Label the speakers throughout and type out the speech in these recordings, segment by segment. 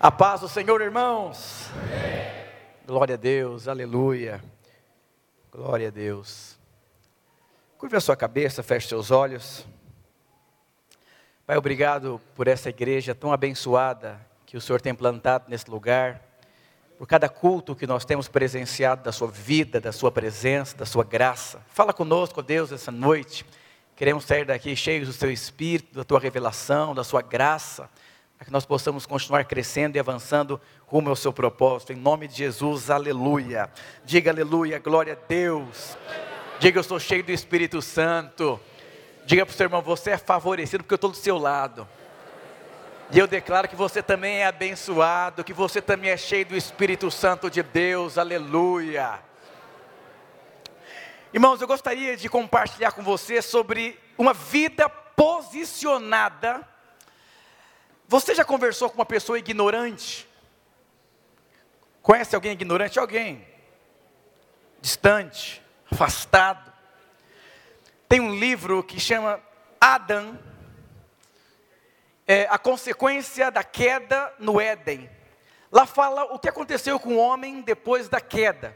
Speaker 1: A paz do Senhor, irmãos. Amém. Glória a Deus, aleluia. Glória a Deus. Curve a sua cabeça, feche seus olhos. Pai, obrigado por essa igreja tão abençoada que o Senhor tem plantado nesse lugar, por cada culto que nós temos presenciado da sua vida, da sua presença, da sua graça. Fala conosco, Deus, essa noite. Queremos sair daqui cheios do seu espírito, da tua revelação, da sua graça para que nós possamos continuar crescendo e avançando rumo ao seu propósito. Em nome de Jesus, aleluia. Diga aleluia, glória a Deus. Diga eu sou cheio do Espírito Santo. Diga para o seu irmão, você é favorecido porque eu estou do seu lado. E eu declaro que você também é abençoado, que você também é cheio do Espírito Santo de Deus, aleluia. Irmãos, eu gostaria de compartilhar com você sobre uma vida posicionada você já conversou com uma pessoa ignorante? Conhece alguém ignorante? Alguém distante, afastado. Tem um livro que chama Adam, é, a consequência da queda no Éden. Lá fala o que aconteceu com o homem depois da queda.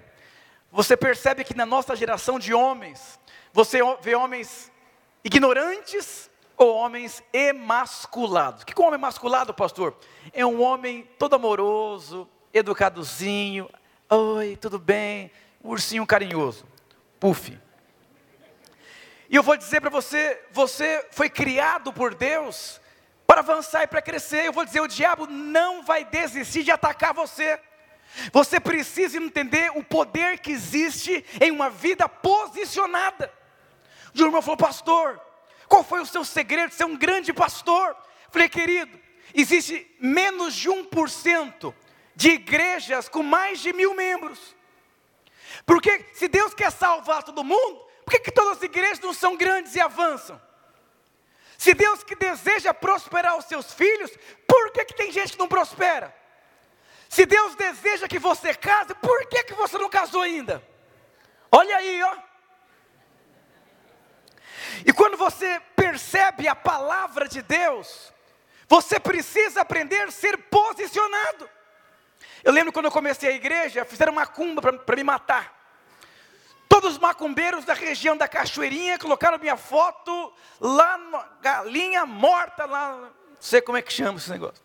Speaker 1: Você percebe que na nossa geração de homens, você vê homens ignorantes homens emasculados. O que é um homem emasculado, pastor? É um homem todo amoroso, educadozinho. Oi, tudo bem? Ursinho carinhoso. Puf. E eu vou dizer para você, você foi criado por Deus para avançar e para crescer. Eu vou dizer, o diabo não vai desistir de atacar você. Você precisa entender o poder que existe em uma vida posicionada. O irmão falou, pastor, qual foi o seu segredo de ser um grande pastor? Falei, querido, existe menos de 1% de igrejas com mais de mil membros. Porque se Deus quer salvar todo mundo, por que, que todas as igrejas não são grandes e avançam? Se Deus que deseja prosperar os seus filhos, por que, que tem gente que não prospera? Se Deus deseja que você case, por que, que você não casou ainda? Olha aí, ó. E quando você percebe a palavra de Deus, você precisa aprender a ser posicionado. Eu lembro quando eu comecei a igreja, fizeram macumba para me matar. Todos os macumbeiros da região da Cachoeirinha colocaram minha foto lá na galinha morta, lá, não sei como é que chama esse negócio.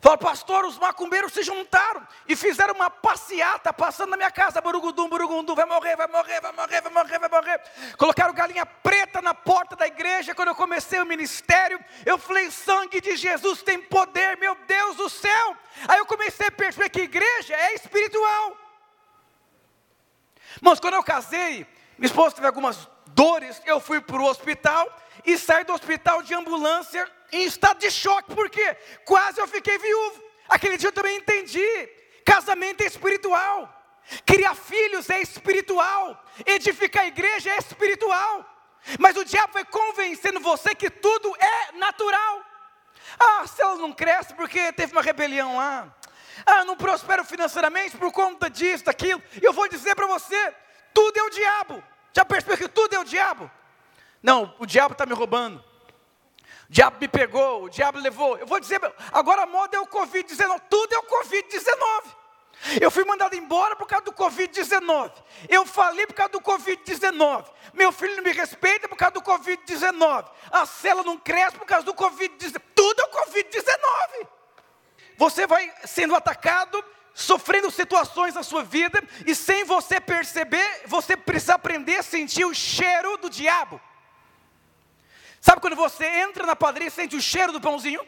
Speaker 1: Fala, pastor, os macumbeiros se juntaram e fizeram uma passeata passando na minha casa, burugudum, burugundum, vai morrer, vai morrer, vai morrer, vai morrer, vai morrer. Colocaram galinha preta na porta da igreja. Quando eu comecei o ministério, eu falei: sangue de Jesus tem poder, meu Deus do céu. Aí eu comecei a perceber que igreja é espiritual. Mas quando eu casei, minha esposa teve algumas dores, eu fui para o hospital e saí do hospital de ambulância em estado de choque, porque quase eu fiquei viúvo. Aquele dia eu também entendi: casamento é espiritual, criar filhos é espiritual, edificar a igreja é espiritual. Mas o diabo vai convencendo você que tudo é natural. Ah, se ela não cresce porque teve uma rebelião lá. Ah, não prospera financeiramente por conta disso, daquilo. E eu vou dizer para você: tudo é o diabo. Já percebeu que tudo é o diabo? Não, o diabo está me roubando. O diabo me pegou, o diabo levou. Eu vou dizer, agora a moda é o Covid-19, tudo é o Covid-19. Eu fui mandado embora por causa do Covid-19. Eu falei por causa do Covid-19. Meu filho não me respeita por causa do Covid-19. A cela não cresce por causa do Covid-19. Tudo é o Covid-19. Você vai sendo atacado, sofrendo situações na sua vida, e sem você perceber, você precisa aprender a sentir o cheiro do diabo. Sabe quando você entra na padaria e sente o cheiro do pãozinho?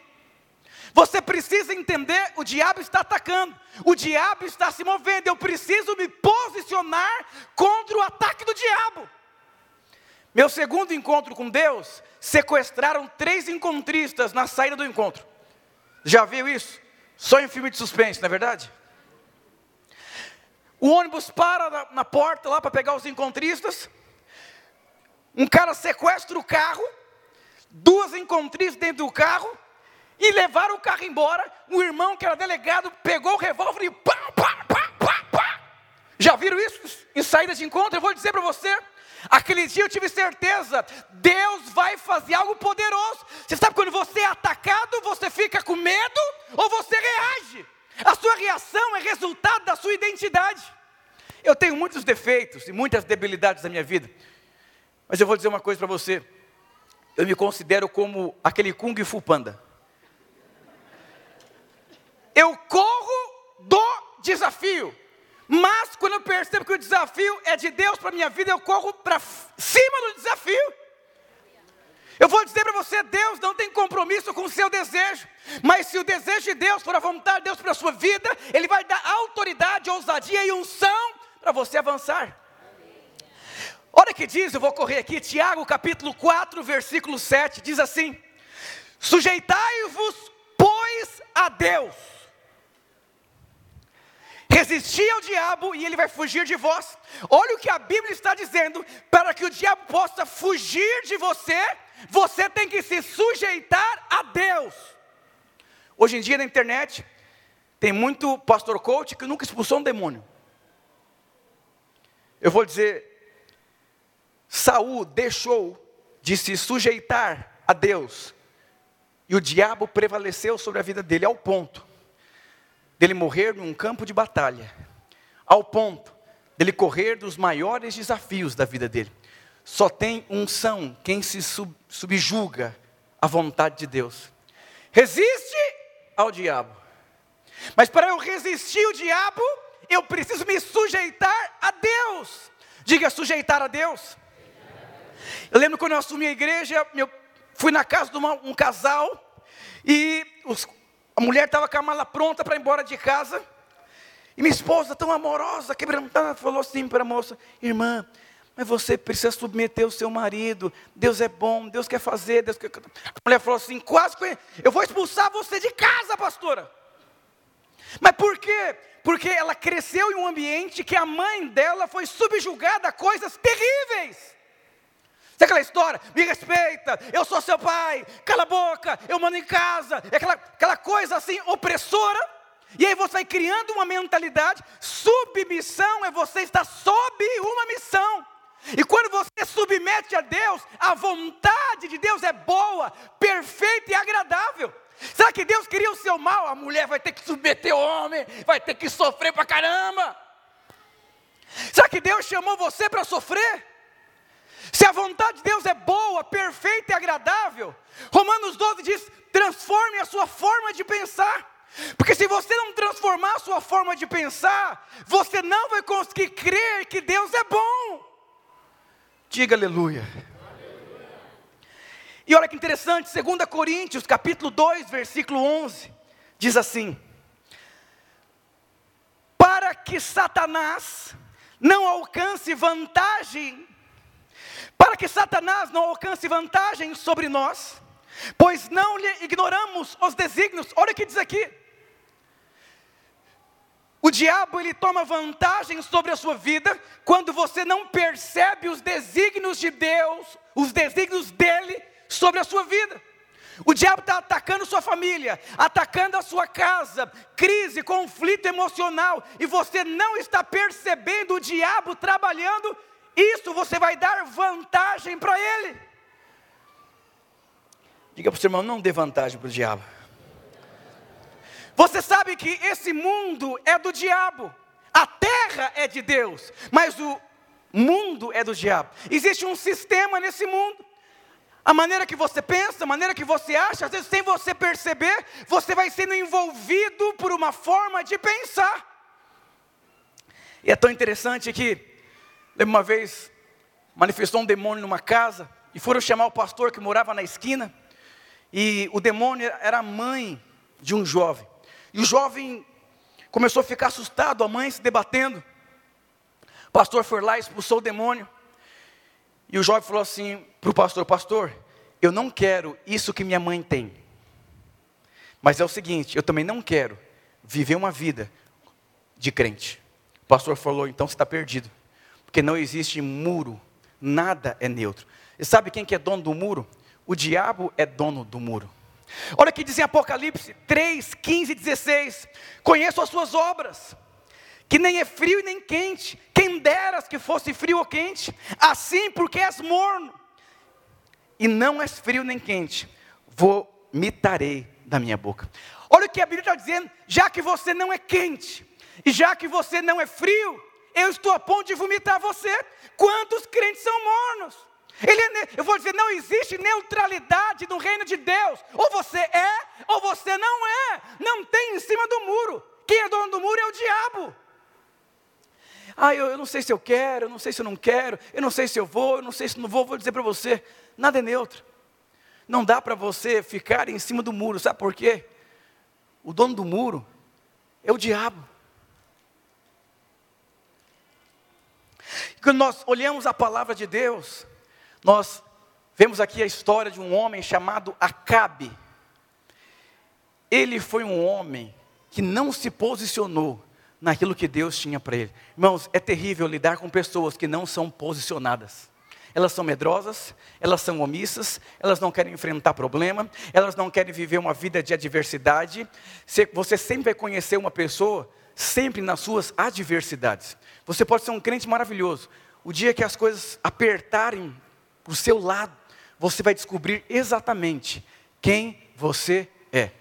Speaker 1: Você precisa entender, o diabo está atacando, o diabo está se movendo, eu preciso me posicionar contra o ataque do diabo. Meu segundo encontro com Deus, sequestraram três encontristas na saída do encontro. Já viu isso? Só em filme de suspense, não é verdade? O ônibus para na, na porta lá para pegar os encontristas. Um cara sequestra o carro duas encontristas dentro do carro e levaram o carro embora. O irmão, que era delegado, pegou o revólver e pá, pá, pá, pá, pá. Já viram isso em saída de encontro? Eu vou dizer para você. Aquele dia eu tive certeza, Deus vai fazer algo poderoso. Você sabe quando você é atacado, você fica com medo ou você reage? A sua reação é resultado da sua identidade. Eu tenho muitos defeitos e muitas debilidades na minha vida, mas eu vou dizer uma coisa para você. Eu me considero como aquele Kung Fu Panda. Eu corro do desafio. Mas quando eu percebo que o desafio é de Deus para a minha vida, eu corro para cima do desafio. Eu vou dizer para você, Deus não tem compromisso com o seu desejo, mas se o desejo de Deus for a vontade de Deus para a sua vida, Ele vai dar autoridade, ousadia e unção para você avançar. Olha que diz, eu vou correr aqui, Tiago capítulo 4, versículo 7, diz assim: Sujeitai-vos, pois, a Deus Resistir ao diabo e ele vai fugir de vós. Olha o que a Bíblia está dizendo: para que o diabo possa fugir de você, você tem que se sujeitar a Deus. Hoje em dia na internet, tem muito pastor coach que nunca expulsou um demônio. Eu vou dizer, Saul deixou de se sujeitar a Deus, e o diabo prevaleceu sobre a vida dele ao ponto dele morrer num campo de batalha, ao ponto dele correr dos maiores desafios da vida dele. Só tem unção quem se sub, subjuga à vontade de Deus. Resiste ao diabo. Mas para eu resistir ao diabo, eu preciso me sujeitar a Deus. Diga sujeitar a Deus. Eu lembro quando eu assumi a igreja, eu fui na casa de uma, um casal e os, a mulher estava com a mala pronta para ir embora de casa. E minha esposa, tão amorosa, quebrantada, falou assim para a moça: Irmã, mas você precisa submeter o seu marido. Deus é bom, Deus quer fazer. Deus quer... A mulher falou assim: Quase que eu vou expulsar você de casa, pastora. Mas por quê? Porque ela cresceu em um ambiente que a mãe dela foi subjugada a coisas terríveis. Sabe aquela história? Me respeita, eu sou seu pai, cala a boca, eu mando em casa. É aquela, aquela coisa assim opressora. E aí você vai criando uma mentalidade. Submissão é você estar sob uma missão. E quando você submete a Deus, a vontade de Deus é boa, perfeita e agradável. Será que Deus queria o seu mal? A mulher vai ter que submeter o homem, vai ter que sofrer pra caramba. Será que Deus chamou você para sofrer? Se a vontade de Deus é boa, perfeita e agradável, Romanos 12 diz: transforme a sua forma de pensar. Porque se você não transformar a sua forma de pensar, você não vai conseguir crer que Deus é bom. Diga aleluia. aleluia. E olha que interessante, 2 Coríntios, capítulo 2, versículo 11, diz assim: Para que Satanás não alcance vantagem para que Satanás não alcance vantagem sobre nós, pois não lhe ignoramos os desígnios. Olha o que diz aqui. O diabo ele toma vantagem sobre a sua vida quando você não percebe os desígnios de Deus, os desígnios dele sobre a sua vida. O diabo está atacando sua família, atacando a sua casa, crise, conflito emocional, e você não está percebendo o diabo trabalhando isso você vai dar vantagem para ele. Diga para o seu irmão, não dê vantagem para o diabo. Você sabe que esse mundo é do diabo, a terra é de Deus, mas o mundo é do diabo. Existe um sistema nesse mundo. A maneira que você pensa, a maneira que você acha, às vezes sem você perceber, você vai sendo envolvido por uma forma de pensar. E é tão interessante que Lembra uma vez, manifestou um demônio numa casa e foram chamar o pastor que morava na esquina. E o demônio era a mãe de um jovem. E o jovem começou a ficar assustado, a mãe se debatendo. O pastor foi lá, expulsou o demônio. E o jovem falou assim para o pastor: Pastor, eu não quero isso que minha mãe tem. Mas é o seguinte, eu também não quero viver uma vida de crente. O pastor falou: Então você está perdido. Porque não existe muro, nada é neutro. E sabe quem que é dono do muro? O diabo é dono do muro. Olha que diz em Apocalipse 3, 15 e 16: Conheço as suas obras, que nem é frio e nem quente, quem deras que fosse frio ou quente, assim porque és morno, e não és frio nem quente, vomitarei da minha boca. Olha o que a Bíblia está dizendo, já que você não é quente, e já que você não é frio, eu estou a ponto de vomitar você. Quantos crentes são mornos? Ele, é eu vou dizer, não existe neutralidade no reino de Deus. Ou você é, ou você não é. Não tem em cima do muro. Quem é dono do muro é o diabo. Ah, eu, eu não sei se eu quero, eu não sei se eu não quero, eu não sei se eu vou, eu não sei se não vou. Vou dizer para você: nada é neutro. Não dá para você ficar em cima do muro, sabe por quê? O dono do muro é o diabo. Quando nós olhamos a palavra de Deus, nós vemos aqui a história de um homem chamado Acabe. Ele foi um homem que não se posicionou naquilo que Deus tinha para ele. Irmãos, é terrível lidar com pessoas que não são posicionadas. Elas são medrosas, elas são omissas, elas não querem enfrentar problema, elas não querem viver uma vida de adversidade. Você sempre vai conhecer uma pessoa sempre nas suas adversidades. Você pode ser um crente maravilhoso. O dia que as coisas apertarem para o seu lado, você vai descobrir exatamente quem você é.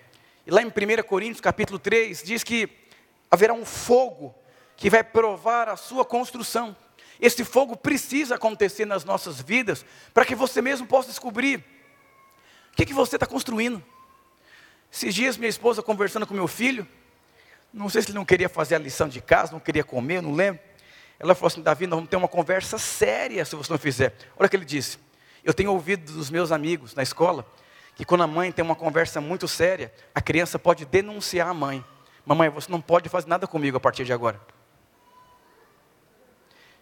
Speaker 1: E lá em 1 Coríntios capítulo 3, diz que haverá um fogo que vai provar a sua construção. Esse fogo precisa acontecer nas nossas vidas para que você mesmo possa descobrir o que, que você está construindo. Esses dias minha esposa conversando com meu filho, não sei se ele não queria fazer a lição de casa, não queria comer, não lembro. Ela falou assim: Davi, nós vamos ter uma conversa séria se você não fizer. Olha o que ele disse. Eu tenho ouvido dos meus amigos na escola que quando a mãe tem uma conversa muito séria, a criança pode denunciar a mãe. Mamãe, você não pode fazer nada comigo a partir de agora.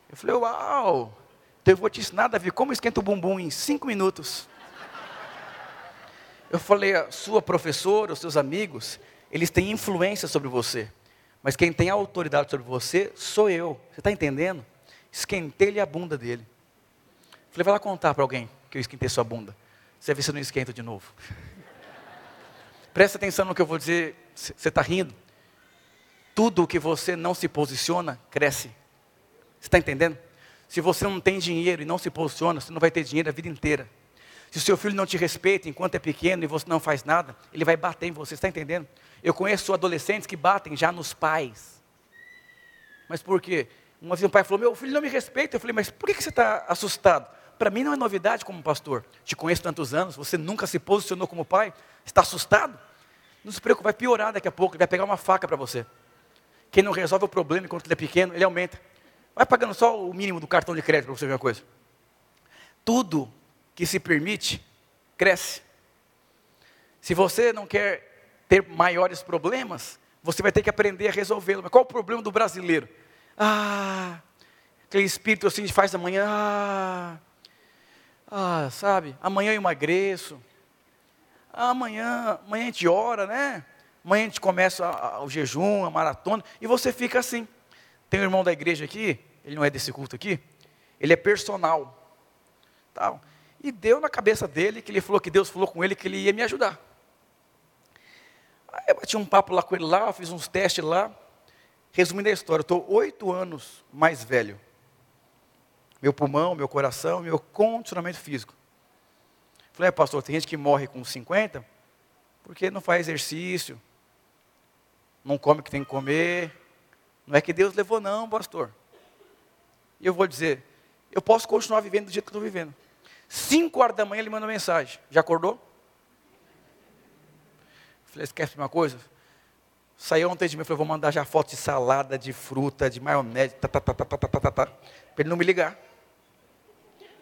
Speaker 1: Eu falei, uau, então eu vou te ensinar, Davi, como esquenta o bumbum em cinco minutos. Eu falei, a sua professora, os seus amigos, eles têm influência sobre você. Mas quem tem autoridade sobre você sou eu. Você está entendendo? Esquentei-lhe a bunda dele. Falei, vai lá contar para alguém que eu esquentei sua bunda. Você vê se eu não esquenta de novo. Presta atenção no que eu vou dizer. Você está rindo? Tudo que você não se posiciona, cresce. Você está entendendo? Se você não tem dinheiro e não se posiciona, você não vai ter dinheiro a vida inteira. Se o seu filho não te respeita enquanto é pequeno e você não faz nada, ele vai bater em você, está entendendo? Eu conheço adolescentes que batem já nos pais. Mas por quê? Uma vez um pai falou: Meu filho não me respeita. Eu falei: Mas por que você está assustado? Para mim não é novidade como pastor. Te conheço tantos anos, você nunca se posicionou como pai. Está assustado? Não se preocupe, vai piorar daqui a pouco. Ele vai pegar uma faca para você. Quem não resolve o problema enquanto ele é pequeno, ele aumenta. Vai pagando só o mínimo do cartão de crédito para você ver uma coisa. Tudo que se permite, cresce. Se você não quer ter maiores problemas, você vai ter que aprender a resolvê-los. Mas qual o problema do brasileiro? Ah, aquele espírito assim de faz amanhã. Ah, ah, sabe, amanhã eu emagreço. Ah, amanhã, amanhã a gente ora, né? Amanhã a gente começa o jejum, a maratona, e você fica assim. Tem um irmão da igreja aqui, ele não é desse culto aqui, ele é personal. Tal. E deu na cabeça dele que ele falou que Deus falou com ele que ele ia me ajudar. Aí eu bati um papo lá com ele lá, fiz uns testes lá. Resumindo a história, eu estou oito anos mais velho. Meu pulmão, meu coração, meu condicionamento físico. Falei, é, pastor, tem gente que morre com 50 porque não faz exercício, não come o que tem que comer. Não é que Deus levou, não, pastor. E eu vou dizer, eu posso continuar vivendo do jeito que estou vivendo. 5 horas da manhã ele manda mensagem. Já acordou? Falei, esquece uma coisa? Saiu ontem de mim, falei, vou mandar já foto de salada, de fruta, de maionese, tá, tá, tá, tá, tá, tá, tá, tá, tá para ele não me ligar.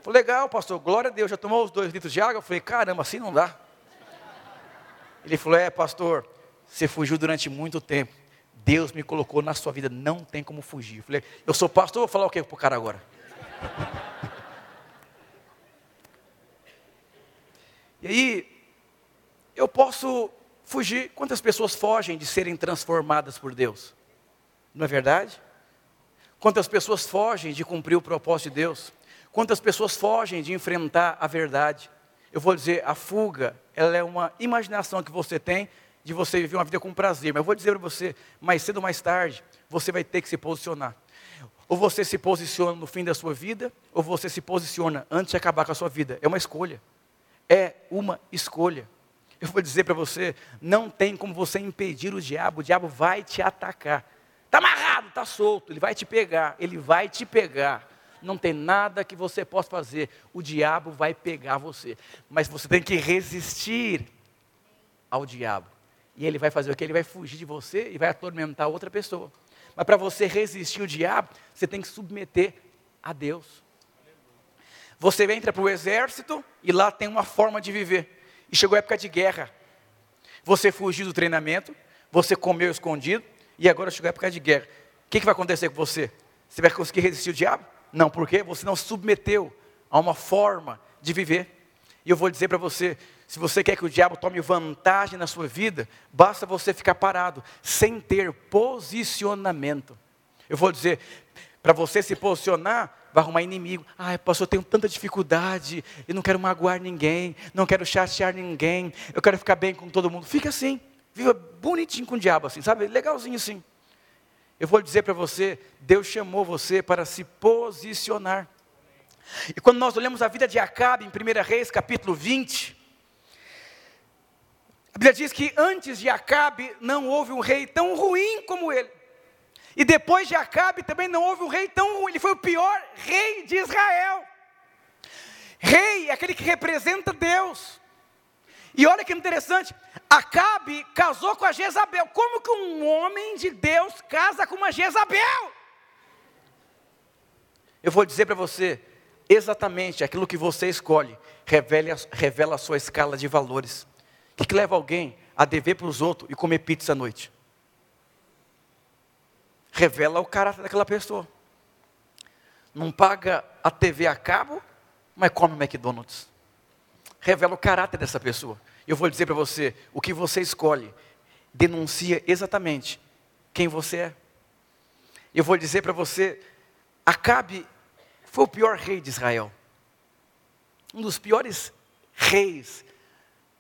Speaker 1: Falei, legal, pastor, glória a Deus, já tomou os dois litros de água? Eu falei, caramba, assim não dá. Ele falou, é, pastor, você fugiu durante muito tempo. Deus me colocou na sua vida, não tem como fugir. Eu falei, eu sou pastor, vou falar o que para o cara agora? E aí, eu posso fugir. Quantas pessoas fogem de serem transformadas por Deus? Não é verdade? Quantas pessoas fogem de cumprir o propósito de Deus? Quantas pessoas fogem de enfrentar a verdade? Eu vou dizer, a fuga, ela é uma imaginação que você tem de você viver uma vida com prazer. Mas eu vou dizer para você, mais cedo ou mais tarde, você vai ter que se posicionar. Ou você se posiciona no fim da sua vida, ou você se posiciona antes de acabar com a sua vida. É uma escolha. É uma escolha. Eu vou dizer para você, não tem como você impedir o diabo, o diabo vai te atacar. Está amarrado, está solto, ele vai te pegar, ele vai te pegar. Não tem nada que você possa fazer, o diabo vai pegar você. Mas você tem que resistir ao diabo. E ele vai fazer o que? Ele vai fugir de você e vai atormentar outra pessoa. Mas para você resistir o diabo, você tem que submeter a Deus. Você entra para o exército e lá tem uma forma de viver. E chegou a época de guerra. Você fugiu do treinamento, você comeu escondido, e agora chegou a época de guerra. O que, que vai acontecer com você? Você vai conseguir resistir o diabo? Não, porque você não submeteu a uma forma de viver. E eu vou dizer para você: se você quer que o diabo tome vantagem na sua vida, basta você ficar parado, sem ter posicionamento. Eu vou dizer, para você se posicionar, vai arrumar inimigo. Ai, pastor, eu tenho tanta dificuldade, eu não quero magoar ninguém, não quero chatear ninguém, eu quero ficar bem com todo mundo. Fica assim, viva bonitinho com o diabo, assim, sabe? Legalzinho assim. Eu vou dizer para você, Deus chamou você para se posicionar. E quando nós olhamos a vida de Acabe em 1 Reis, capítulo 20, a Bíblia diz que antes de Acabe não houve um rei tão ruim como ele. E depois de Acabe também não houve um rei tão ruim. Ele foi o pior rei de Israel. Rei aquele que representa Deus. E olha que interessante, Acabe casou com a Jezabel. Como que um homem de Deus casa com uma Jezabel? Eu vou dizer para você, exatamente aquilo que você escolhe, revela, revela a sua escala de valores. O que, que leva alguém a dever para os outros e comer pizza à noite? Revela o caráter daquela pessoa. Não paga a TV a cabo, mas come McDonald's. Revela o caráter dessa pessoa. Eu vou dizer para você, o que você escolhe denuncia exatamente quem você é. Eu vou dizer para você, Acabe foi o pior rei de Israel. Um dos piores reis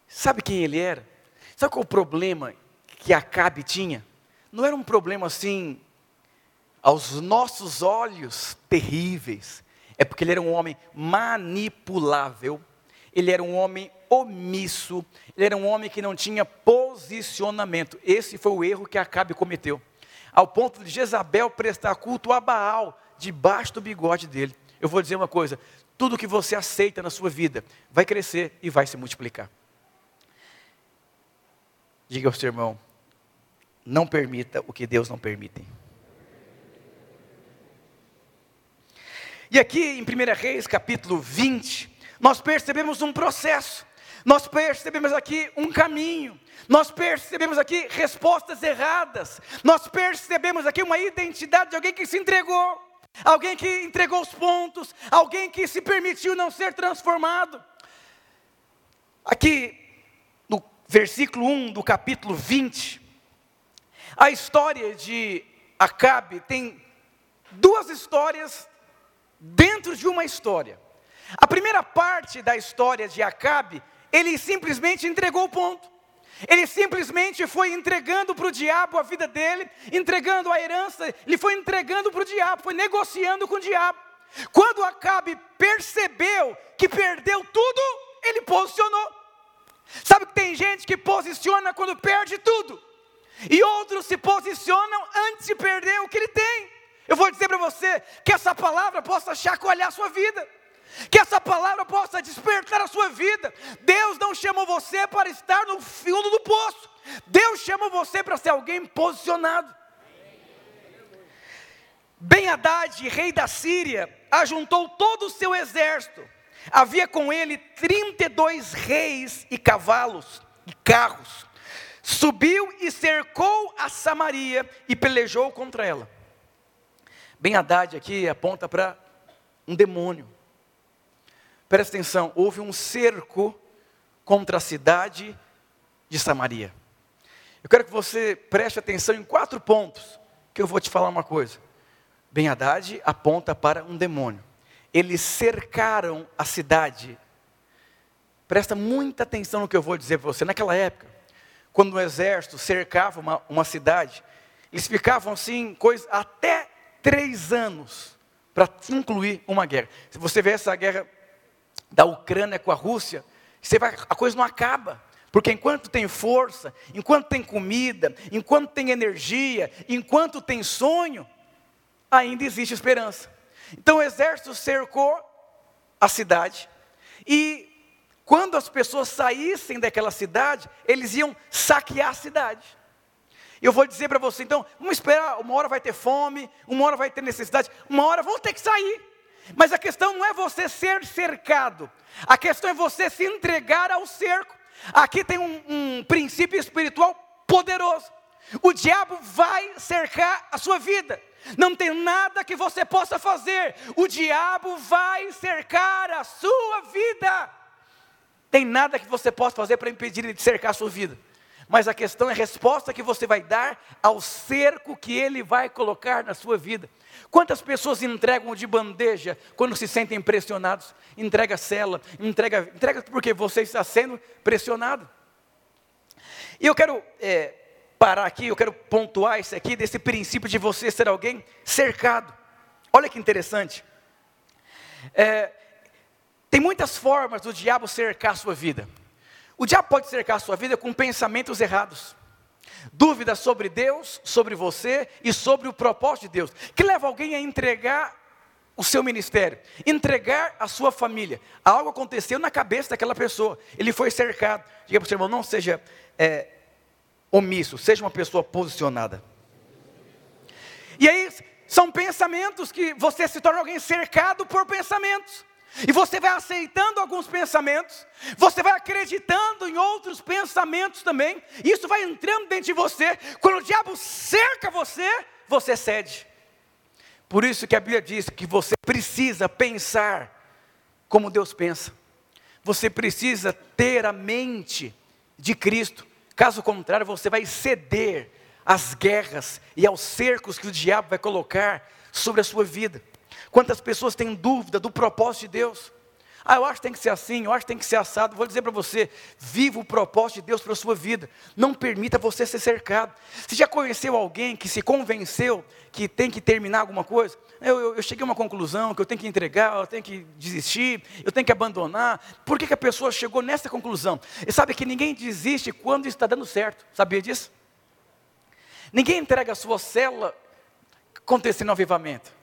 Speaker 1: Sabe quem ele era? Sabe qual o problema que Acabe tinha? Não era um problema assim, aos nossos olhos, terríveis. É porque ele era um homem manipulável, ele era um homem omisso, ele era um homem que não tinha posicionamento. Esse foi o erro que Acabe cometeu. Ao ponto de Jezabel prestar culto a Baal debaixo do bigode dele. Eu vou dizer uma coisa: tudo que você aceita na sua vida vai crescer e vai se multiplicar. Diga ao seu irmão: não permita o que Deus não permite. E aqui em 1 Reis, capítulo 20, nós percebemos um processo, nós percebemos aqui um caminho, nós percebemos aqui respostas erradas, nós percebemos aqui uma identidade de alguém que se entregou, alguém que entregou os pontos, alguém que se permitiu não ser transformado. Aqui versículo 1 do capítulo 20, a história de Acabe tem duas histórias dentro de uma história. A primeira parte da história de Acabe, ele simplesmente entregou o ponto. Ele simplesmente foi entregando para o diabo a vida dele, entregando a herança, ele foi entregando para o diabo, foi negociando com o diabo. Quando Acabe percebeu que perdeu tudo, ele posicionou. Sabe que tem gente que posiciona quando perde tudo, e outros se posicionam antes de perder o que ele tem. Eu vou dizer para você que essa palavra possa chacoalhar a sua vida, que essa palavra possa despertar a sua vida. Deus não chamou você para estar no fundo do poço, Deus chamou você para ser alguém posicionado. Ben Haddad, rei da Síria, ajuntou todo o seu exército Havia com ele 32 reis e cavalos e carros. Subiu e cercou a Samaria e pelejou contra ela. Bem Haddad aqui aponta para um demônio. Presta atenção, houve um cerco contra a cidade de Samaria. Eu quero que você preste atenção em quatro pontos, que eu vou te falar uma coisa. Ben Haddad aponta para um demônio eles cercaram a cidade. Presta muita atenção no que eu vou dizer para você. Naquela época, quando o exército cercava uma, uma cidade, eles ficavam assim, coisa, até três anos para concluir uma guerra. Se você vê essa guerra da Ucrânia com a Rússia, você vai, a coisa não acaba. Porque enquanto tem força, enquanto tem comida, enquanto tem energia, enquanto tem sonho, ainda existe esperança. Então o exército cercou a cidade e quando as pessoas saíssem daquela cidade, eles iam saquear a cidade. Eu vou dizer para você, então, vamos esperar, uma hora vai ter fome, uma hora vai ter necessidade, uma hora vão ter que sair. Mas a questão não é você ser cercado, a questão é você se entregar ao cerco. Aqui tem um, um princípio espiritual poderoso. O diabo vai cercar a sua vida. Não tem nada que você possa fazer. O diabo vai cercar a sua vida. Tem nada que você possa fazer para impedir ele de cercar a sua vida. Mas a questão é a resposta que você vai dar ao cerco que ele vai colocar na sua vida. Quantas pessoas entregam de bandeja quando se sentem pressionados? Entrega a cela, entrega, entrega porque você está sendo pressionado. E eu quero é, parar aqui, eu quero pontuar isso aqui, desse princípio de você ser alguém cercado. Olha que interessante. É, tem muitas formas do diabo cercar a sua vida. O diabo pode cercar a sua vida com pensamentos errados. Dúvidas sobre Deus, sobre você e sobre o propósito de Deus, que leva alguém a entregar o seu ministério, entregar a sua família. Algo aconteceu na cabeça daquela pessoa, ele foi cercado. Diga para o seu irmão, não seja é, omisso, seja uma pessoa posicionada. E aí, são pensamentos que você se torna alguém cercado por pensamentos. E você vai aceitando alguns pensamentos, você vai acreditando em outros pensamentos também, e isso vai entrando dentro de você. Quando o diabo cerca você, você cede. Por isso que a Bíblia diz que você precisa pensar como Deus pensa. Você precisa ter a mente de Cristo. Caso contrário, você vai ceder às guerras e aos cercos que o diabo vai colocar sobre a sua vida. Quantas pessoas têm dúvida do propósito de Deus? Ah, eu acho que tem que ser assim, eu acho que tem que ser assado. Vou dizer para você: viva o propósito de Deus para a sua vida. Não permita você ser cercado. Você já conheceu alguém que se convenceu que tem que terminar alguma coisa? Eu, eu, eu cheguei a uma conclusão que eu tenho que entregar, eu tenho que desistir, eu tenho que abandonar. Por que, que a pessoa chegou nessa conclusão? E sabe que ninguém desiste quando está dando certo. Sabia disso? Ninguém entrega a sua célula acontecendo avivamento.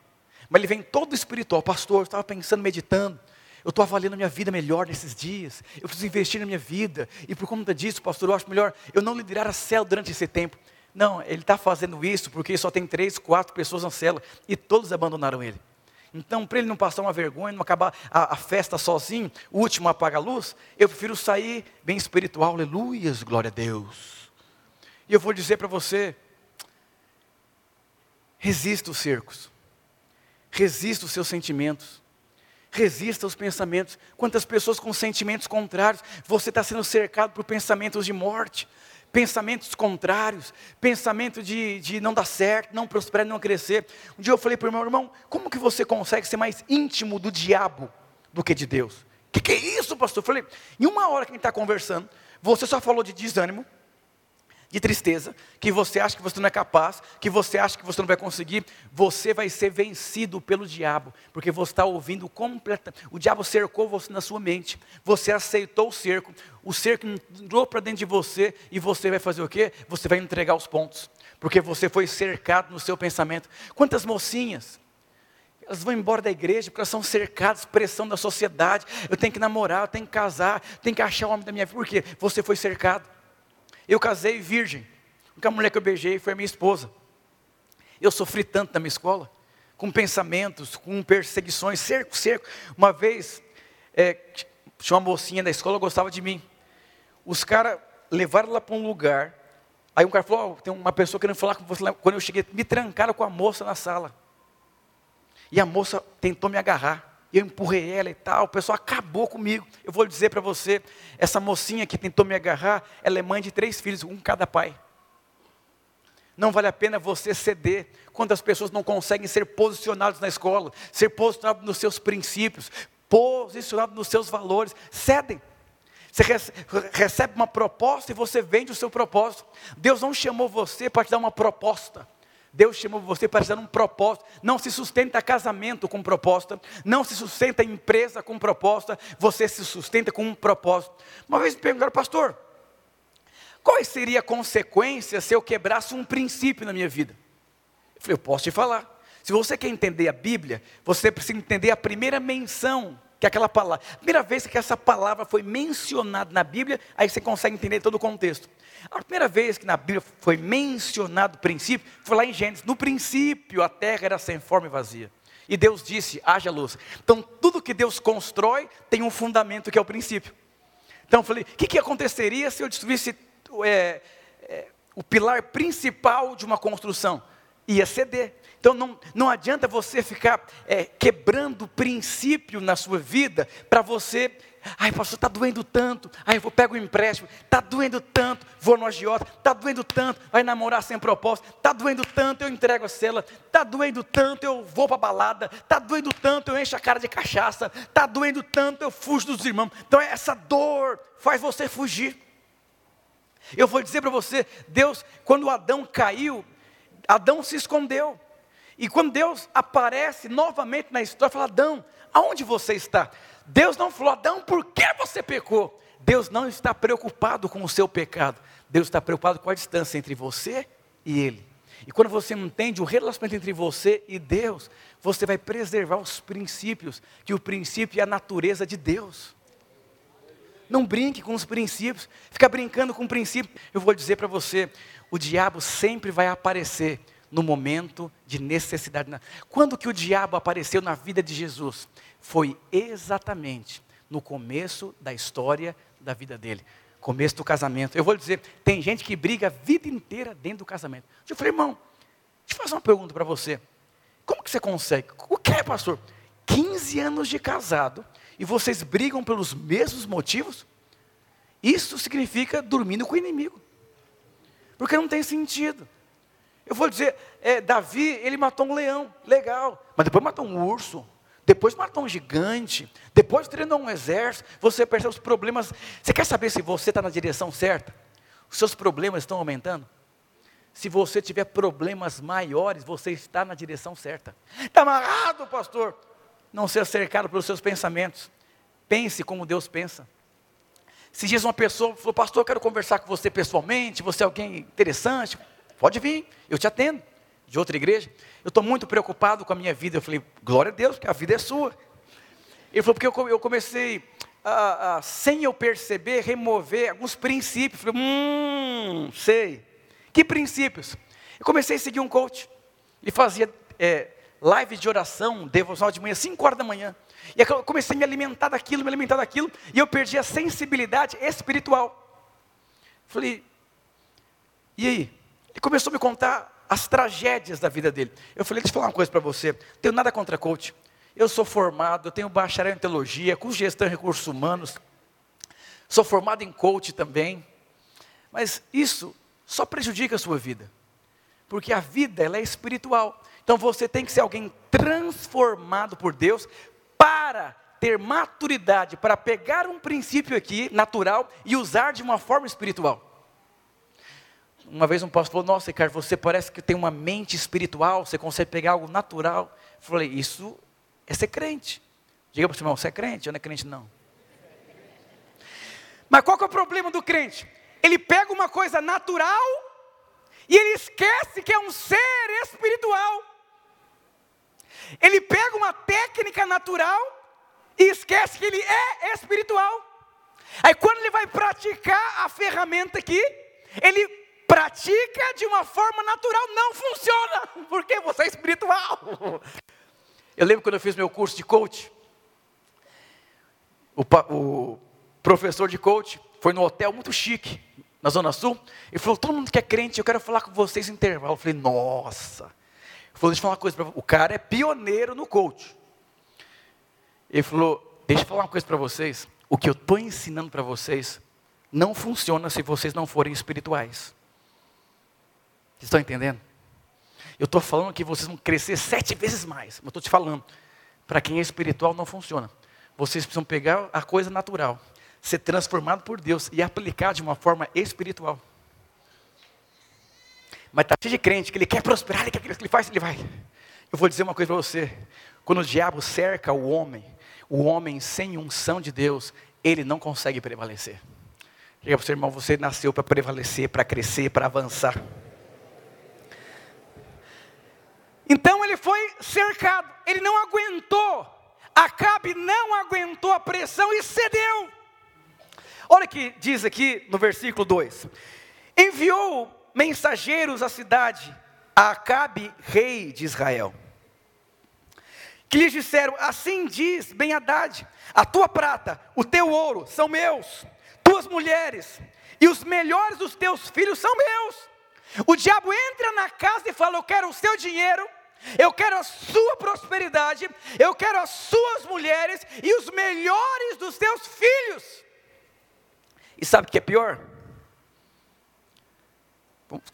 Speaker 1: Mas ele vem todo espiritual, pastor, eu estava pensando, meditando, eu estou avaliando a minha vida melhor nesses dias, eu preciso investir na minha vida, e por conta disso, pastor, eu acho melhor eu não liderar a célula durante esse tempo. Não, ele está fazendo isso porque só tem três, quatro pessoas na célula, e todos abandonaram ele. Então, para ele não passar uma vergonha, não acabar a, a, festa sozinho, o último apaga a luz, eu prefiro sair bem espiritual, aleluias, glória a Deus. E eu vou dizer para você, resista os cercos. Resista os seus sentimentos. Resista aos pensamentos. Quantas pessoas com sentimentos contrários, você está sendo cercado por pensamentos de morte, pensamentos contrários, pensamento de, de não dar certo, não prosperar, não crescer. Um dia eu falei para o meu irmão, como que você consegue ser mais íntimo do diabo do que de Deus? O que, que é isso, pastor? Eu falei, em uma hora que a gente está conversando, você só falou de desânimo, de tristeza, que você acha que você não é capaz, que você acha que você não vai conseguir, você vai ser vencido pelo diabo, porque você está ouvindo completa. O diabo cercou você na sua mente, você aceitou o cerco, o cerco entrou para dentro de você e você vai fazer o quê? Você vai entregar os pontos, porque você foi cercado no seu pensamento. Quantas mocinhas? Elas vão embora da igreja porque elas são cercadas, pressão da sociedade. Eu tenho que namorar, eu tenho que casar, tenho que achar o homem da minha vida. Por quê? Você foi cercado. Eu casei virgem. A mulher que eu beijei foi a minha esposa. Eu sofri tanto na minha escola, com pensamentos, com perseguições, cerco, cerco. Uma vez, é, tinha uma mocinha da escola, gostava de mim. Os caras levaram ela para um lugar. Aí um cara falou: oh, tem uma pessoa querendo falar com você. Quando eu cheguei, me trancaram com a moça na sala. E a moça tentou me agarrar eu empurrei ela e tal, o pessoal acabou comigo. Eu vou dizer para você, essa mocinha que tentou me agarrar, ela é mãe de três filhos, um cada pai. Não vale a pena você ceder quando as pessoas não conseguem ser posicionadas na escola, ser posicionadas nos seus princípios, posicionadas nos seus valores. Cedem. Você recebe uma proposta e você vende o seu propósito. Deus não chamou você para te dar uma proposta. Deus chamou você para te dar um propósito. Não se sustenta casamento com proposta. Não se sustenta empresa com proposta. Você se sustenta com um propósito. Uma vez me perguntaram, pastor, qual seria a consequência se eu quebrasse um princípio na minha vida? Eu falei, eu posso te falar. Se você quer entender a Bíblia, você precisa entender a primeira menção que aquela palavra, a primeira vez que essa palavra foi mencionada na Bíblia, aí você consegue entender todo o contexto. A primeira vez que na Bíblia foi mencionado o princípio, foi lá em Gênesis. No princípio a terra era sem forma e vazia. E Deus disse: haja luz. Então tudo que Deus constrói tem um fundamento que é o princípio. Então eu falei: o que, que aconteceria se eu destruísse é, é, o pilar principal de uma construção? Ia ceder. Então não, não adianta você ficar é, quebrando princípio na sua vida para você. Ai, pastor, está doendo tanto. Ai, eu vou pego um empréstimo. Está doendo tanto. Vou no agiota. Está doendo tanto. Vai namorar sem propósito. Está doendo tanto. Eu entrego a cela. Está doendo tanto. Eu vou para a balada. Está doendo tanto. Eu encho a cara de cachaça. Está doendo tanto. Eu fujo dos irmãos. Então essa dor faz você fugir. Eu vou dizer para você, Deus, quando Adão caiu, Adão se escondeu. E quando Deus aparece novamente na história, fala: Adão, aonde você está? Deus não falou, Adão, por que você pecou? Deus não está preocupado com o seu pecado. Deus está preocupado com a distância entre você e Ele. E quando você entende o relacionamento entre você e Deus, você vai preservar os princípios, que o princípio é a natureza de Deus. Não brinque com os princípios, fica brincando com o princípio. Eu vou dizer para você: o diabo sempre vai aparecer no momento de necessidade. Quando que o diabo apareceu na vida de Jesus? Foi exatamente no começo da história da vida dele. Começo do casamento. Eu vou dizer, tem gente que briga a vida inteira dentro do casamento. Eu falei, irmão, deixa eu fazer uma pergunta para você. Como que você consegue? O que é, pastor? 15 anos de casado e vocês brigam pelos mesmos motivos? Isso significa dormindo com o inimigo. Porque não tem sentido. Eu vou dizer, é, Davi, ele matou um leão, legal, mas depois matou um urso, depois matou um gigante, depois treinou um exército, você percebe os problemas. Você quer saber se você está na direção certa? Os seus problemas estão aumentando? Se você tiver problemas maiores, você está na direção certa. Está amarrado, pastor. Não seja cercado pelos seus pensamentos. Pense como Deus pensa. Se diz uma pessoa falou, pastor, eu quero conversar com você pessoalmente, você é alguém interessante. Pode vir, eu te atendo. De outra igreja. Eu estou muito preocupado com a minha vida. Eu falei, glória a Deus, porque a vida é sua. Ele falou, porque eu comecei, a, a, sem eu perceber, remover alguns princípios. Eu falei, hum, sei. Que princípios? Eu comecei a seguir um coach. Ele fazia é, live de oração, devocional de manhã, 5 horas da manhã. E eu comecei a me alimentar daquilo, me alimentar daquilo, e eu perdi a sensibilidade espiritual. Falei, e aí? Ele começou a me contar as tragédias da vida dele. Eu falei, deixa eu falar uma coisa para você. Tenho nada contra coach. Eu sou formado, eu tenho bacharel em teologia, com gestão de recursos humanos. Sou formado em coach também. Mas isso só prejudica a sua vida. Porque a vida ela é espiritual. Então você tem que ser alguém transformado por Deus para ter maturidade para pegar um princípio aqui natural e usar de uma forma espiritual. Uma vez um pastor falou: Nossa, Ricardo, você parece que tem uma mente espiritual, você consegue pegar algo natural. Eu falei: Isso é ser crente. Diga para o irmão: Você é crente ou não é crente? Não. Mas qual que é o problema do crente? Ele pega uma coisa natural e ele esquece que é um ser espiritual. Ele pega uma técnica natural e esquece que ele é espiritual. Aí quando ele vai praticar a ferramenta aqui, ele pratica de uma forma natural, não funciona, porque você é espiritual. Eu lembro quando eu fiz meu curso de coach, o, o professor de coach foi no hotel muito chique, na Zona Sul, e falou: todo mundo que é crente, eu quero falar com vocês em intervalo. Eu falei, nossa. Ele falou, deixa eu falar uma coisa para O cara é pioneiro no coach. Ele falou, deixa eu falar uma coisa para vocês. O que eu estou ensinando para vocês não funciona se vocês não forem espirituais. Vocês estão entendendo? Eu estou falando que vocês vão crescer sete vezes mais. Mas estou te falando. Para quem é espiritual não funciona. Vocês precisam pegar a coisa natural. ser transformado por Deus e aplicar de uma forma espiritual. Mas está cheio de crente que ele quer prosperar, ele quer que ele faz, ele vai. Eu vou dizer uma coisa para você: quando o diabo cerca o homem, o homem sem unção de Deus, ele não consegue prevalecer. Diga para o seu irmão, você nasceu para prevalecer, para crescer, para avançar. Então ele foi cercado, ele não aguentou, Acabe não aguentou a pressão e cedeu. Olha o que diz aqui no versículo 2: enviou mensageiros à cidade, a Acabe, rei de Israel, que lhes disseram: Assim diz Ben Haddad, a tua prata, o teu ouro são meus, tuas mulheres e os melhores dos teus filhos são meus. O diabo entra na casa e fala: Eu quero o seu dinheiro, eu quero a sua prosperidade, eu quero as suas mulheres e os melhores dos teus filhos. E sabe o que é pior?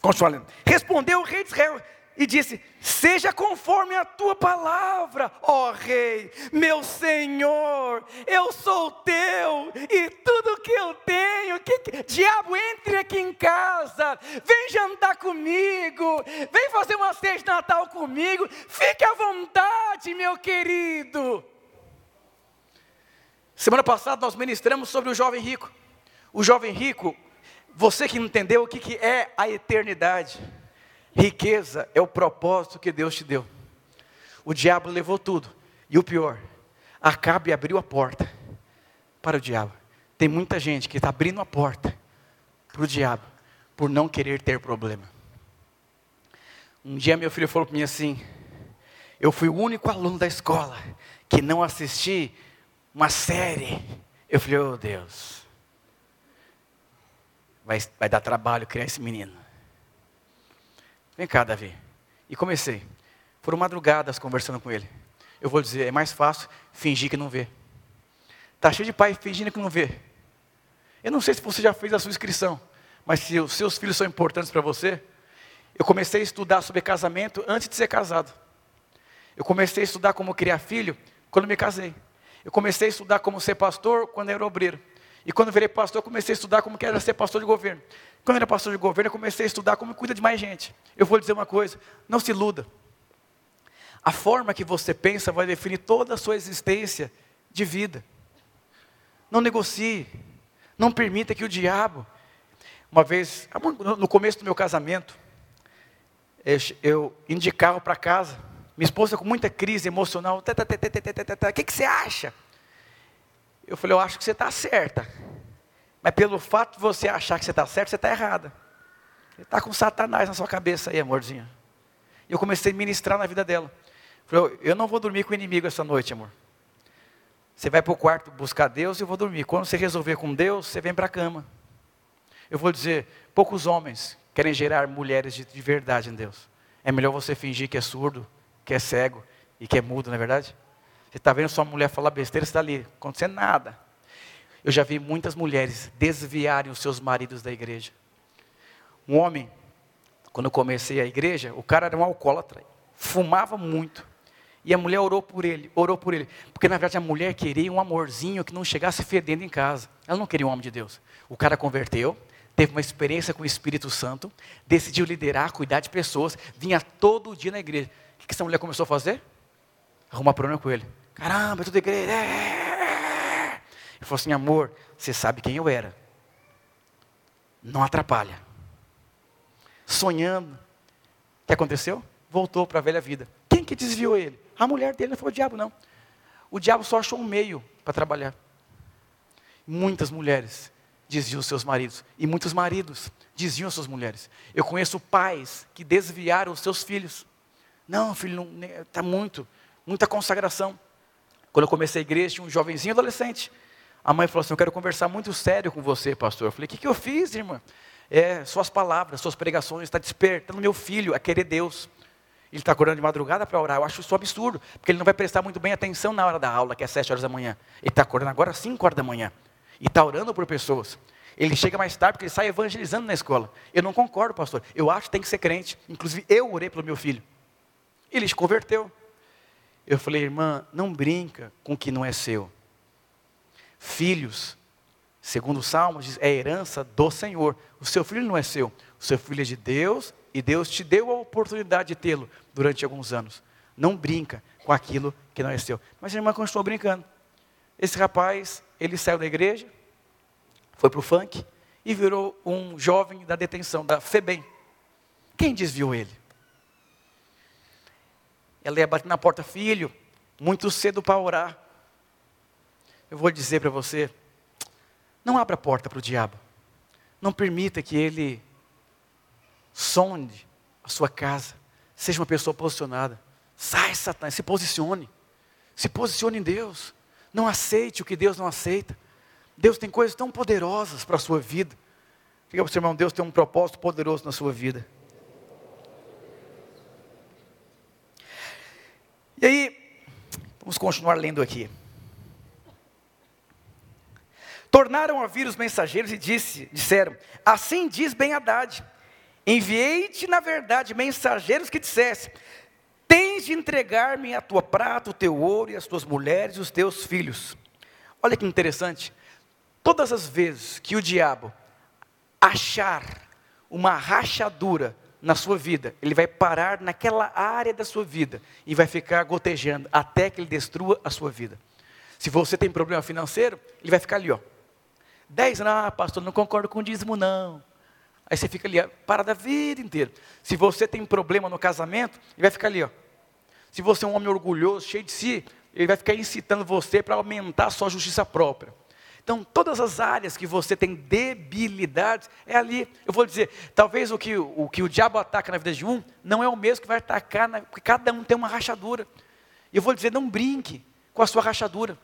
Speaker 1: Continua lendo. Respondeu o rei de Israel: e disse: Seja conforme a tua palavra, ó rei, meu senhor, eu sou teu e tudo que eu tenho. Que, que, diabo, entre aqui em casa, vem jantar comigo, vem fazer uma ceia de Natal comigo, fique à vontade, meu querido. Semana passada nós ministramos sobre o jovem rico. O jovem rico, você que entendeu o que, que é a eternidade. Riqueza é o propósito que Deus te deu. O diabo levou tudo. E o pior, Acabe abriu a porta para o diabo. Tem muita gente que está abrindo a porta para o diabo por não querer ter problema. Um dia meu filho falou para mim assim: Eu fui o único aluno da escola que não assisti uma série. Eu falei: Oh Deus, vai, vai dar trabalho criar esse menino. Vem cá, Davi. E comecei. Foram madrugadas conversando com ele. Eu vou dizer, é mais fácil fingir que não vê. Está cheio de pai fingindo que não vê. Eu não sei se você já fez a sua inscrição, mas se os seus filhos são importantes para você, eu comecei a estudar sobre casamento antes de ser casado. Eu comecei a estudar como criar filho quando me casei. Eu comecei a estudar como ser pastor quando era obreiro. E quando virei pastor, eu comecei a estudar como que era ser pastor de governo. Quando eu era pastor de governo, eu comecei a estudar como cuida de mais gente. Eu vou dizer uma coisa: não se iluda. A forma que você pensa vai definir toda a sua existência de vida. Não negocie. Não permita que o diabo. Uma vez, no começo do meu casamento, eu indicava para casa, minha esposa com muita crise emocional, o que, que você acha? Eu falei, eu acho que você está certa. Mas pelo fato de você achar que você está certo, você está errada. Você está com Satanás na sua cabeça aí, amorzinho. E eu comecei a ministrar na vida dela. Falei, eu não vou dormir com o inimigo essa noite, amor. Você vai para o quarto buscar Deus e eu vou dormir. Quando você resolver com Deus, você vem para a cama. Eu vou dizer, poucos homens querem gerar mulheres de, de verdade em Deus. É melhor você fingir que é surdo, que é cego e que é mudo, não é verdade? Você está vendo sua mulher falar besteira, você está ali, acontecendo nada. Eu já vi muitas mulheres desviarem os seus maridos da igreja. Um homem, quando eu comecei a igreja, o cara era um alcoólatra, fumava muito. E a mulher orou por ele, orou por ele. Porque na verdade a mulher queria um amorzinho que não chegasse fedendo em casa. Ela não queria um homem de Deus. O cara converteu, teve uma experiência com o Espírito Santo, decidiu liderar, cuidar de pessoas, vinha todo dia na igreja. O que essa mulher começou a fazer? Arrumar problema com ele. Caramba, é tudo igreja. É, é, é. Ele falou assim: amor, você sabe quem eu era. Não atrapalha. Sonhando. O que aconteceu? Voltou para a velha vida. Quem que desviou ele? A mulher dele não foi o diabo, não. O diabo só achou um meio para trabalhar. Muitas mulheres desviam seus maridos. E muitos maridos desviam suas mulheres. Eu conheço pais que desviaram os seus filhos. Não, filho, está muito, muita consagração. Quando eu comecei a igreja, tinha um jovenzinho adolescente. A mãe falou assim: Eu quero conversar muito sério com você, pastor. Eu falei: O que, que eu fiz, irmã? É, suas palavras, suas pregações, está despertando meu filho a querer Deus. Ele está acordando de madrugada para orar. Eu acho isso um absurdo, porque ele não vai prestar muito bem atenção na hora da aula, que é sete horas da manhã. Ele está acordando agora às cinco horas da manhã. E está orando por pessoas. Ele chega mais tarde porque ele sai evangelizando na escola. Eu não concordo, pastor. Eu acho que tem que ser crente. Inclusive, eu orei pelo meu filho. Ele se converteu. Eu falei, irmã, não brinca com o que não é seu. Filhos Segundo o Salmo, diz, é herança do Senhor. O seu filho não é seu, o seu filho é de Deus e Deus te deu a oportunidade de tê-lo durante alguns anos. Não brinca com aquilo que não é seu. Mas a irmã continuou brincando. Esse rapaz, ele saiu da igreja, foi para o funk e virou um jovem da detenção, da FEBEM. Quem desviou ele? Ela ia bater na porta, filho, muito cedo para orar. Eu vou dizer para você, não abra a porta para o diabo. Não permita que ele sonde a sua casa. Seja uma pessoa posicionada. Sai, Satanás, se posicione. Se posicione em Deus. Não aceite o que Deus não aceita. Deus tem coisas tão poderosas para a sua vida. Diga para o seu irmão, Deus tem um propósito poderoso na sua vida. E aí, vamos continuar lendo aqui. Tornaram a vir os mensageiros e disse, disseram: Assim diz Ben Haddad: Enviei-te, na verdade, mensageiros que dissessem: Tens de entregar-me a tua prata, o teu ouro e as tuas mulheres e os teus filhos. Olha que interessante. Todas as vezes que o diabo achar uma rachadura na sua vida, ele vai parar naquela área da sua vida e vai ficar gotejando até que ele destrua a sua vida. Se você tem problema financeiro, ele vai ficar ali, ó. Dez ah, pastor, não concordo com o dízimo, não. Aí você fica ali, para da vida inteira. Se você tem problema no casamento, ele vai ficar ali, ó. Se você é um homem orgulhoso, cheio de si, ele vai ficar incitando você para aumentar a sua justiça própria. Então, todas as áreas que você tem debilidades, é ali. Eu vou dizer, talvez o que o, que o diabo ataca na vida de um, não é o mesmo que vai atacar, na, porque cada um tem uma rachadura. E eu vou dizer, não brinque com a sua rachadura.